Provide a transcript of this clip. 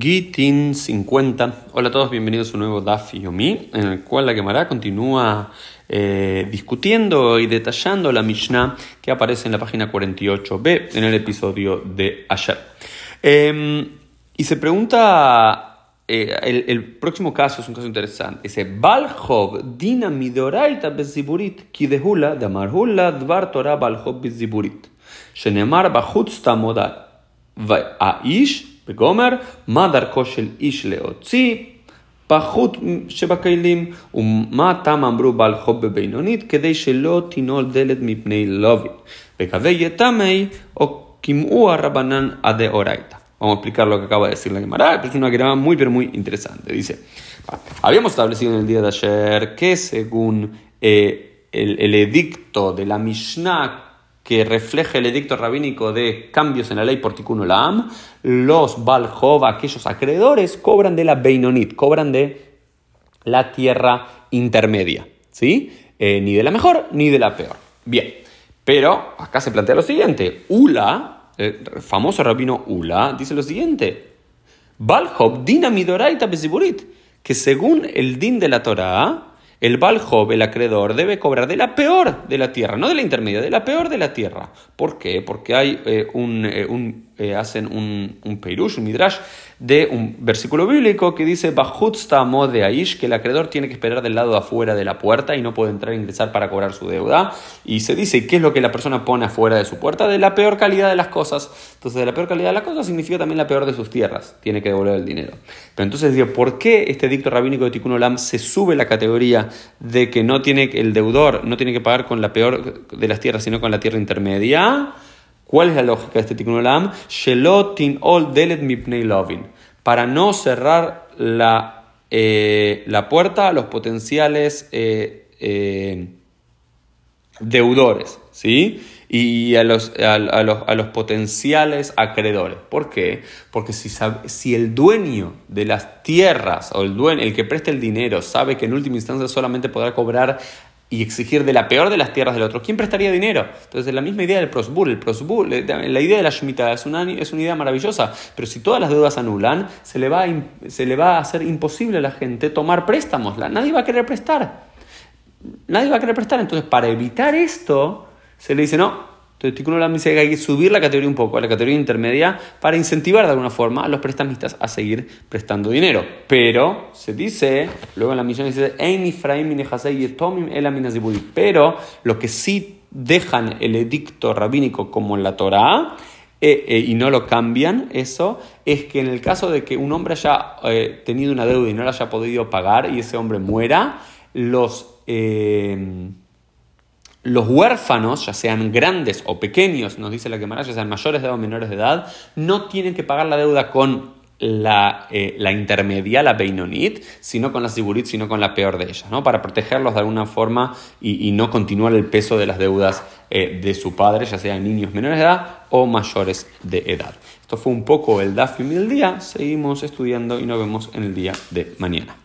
Gitin 50. Hola a todos, bienvenidos a un nuevo Daf Yomi, en el cual la Gemara continúa eh, discutiendo y detallando la Mishnah que aparece en la página 48b en el episodio de ayer. Em, y se pregunta, eh, el, próximo caso es un caso interesante. Dice, Balhov dina midoraita beziburit, kidehula damarhula dvar torah balhov beziburit. Shenemar bachutz tamodal. Aish בגומר, מה דרכו של איש להוציא פחות שבכלים, ומה תם אמרו בעל חוב בבינונית, כדי שלא תינול דלת מפני לובין. וקווי יתמי, או קימאו הרבנן הדאורייתא. Vamos a explicar lo que acaba de decir la Gemara, es una Gemara muy, pero muy interesante. Dice, habíamos establecido en el día de ayer que según eh, el, el edicto de la Mishnah que refleje el edicto rabínico de cambios en la ley por Tikkun Olam, los Baljov, aquellos acreedores, cobran de la Beinonit, cobran de la tierra intermedia, ¿sí? Eh, ni de la mejor ni de la peor. Bien, pero acá se plantea lo siguiente, Ula, el famoso rabino Ula, dice lo siguiente, Baljov dinamidoraita besiburit, que según el din de la Torah, el Baljob, el acreedor, debe cobrar de la peor de la tierra, no de la intermedia, de la peor de la tierra. ¿Por qué? Porque hay eh, un, eh, eh, hacen un, un peirush, un midrash, de un versículo bíblico que dice, que el acreedor tiene que esperar del lado afuera de la puerta y no puede entrar e ingresar para cobrar su deuda. Y se dice, ¿qué es lo que la persona pone afuera de su puerta? De la peor calidad de las cosas. Entonces, de la peor calidad de las cosas significa también la peor de sus tierras. Tiene que devolver el dinero. Pero entonces digo, ¿por qué este dicto rabínico de Tikkun Olam se sube la categoría de que no tiene el deudor no tiene que pagar con la peor de las tierras, sino con la tierra intermedia? ¿Cuál es la lógica de este Tikkun Olam? Shelotin ol delet mipnei lovin. Para no cerrar la, eh, la puerta a los potenciales eh, eh, deudores, ¿sí? Y a los, a, los, a los, potenciales acreedores. ¿Por qué? Porque si, si el dueño de las tierras o el, dueño, el que presta el dinero sabe que en última instancia solamente podrá cobrar y exigir de la peor de las tierras del otro. ¿Quién prestaría dinero? Entonces, la misma idea del prosbul. El prosbul, eh, la idea de la Shemitah es una, es una idea maravillosa, pero si todas las deudas anulan, se le, va se le va a hacer imposible a la gente tomar préstamos. Nadie va a querer prestar. Nadie va a querer prestar. Entonces, para evitar esto, se le dice, no, entonces, Tikkun Olam dice que hay que subir la categoría un poco, a la categoría intermedia, para incentivar de alguna forma a los prestamistas a seguir prestando dinero. Pero se dice, luego en la misión dice, pero lo que sí dejan el edicto rabínico como en la Torah, eh, eh, y no lo cambian, eso, es que en el caso de que un hombre haya eh, tenido una deuda y no la haya podido pagar y ese hombre muera, los los huérfanos, ya sean grandes o pequeños, nos dice la Gemara, ya sean mayores de edad o menores de edad, no tienen que pagar la deuda con la, eh, intermedia, la Beinonit, sino con la Siburit, sino con la peor de ellas, ¿no? para protegerlos de alguna forma y, no continuar el peso de las deudas eh, de su padre, ya sean niños menores de edad o mayores de edad. Esto fue un poco el Dafim del día, seguimos estudiando y nos vemos en el día de mañana.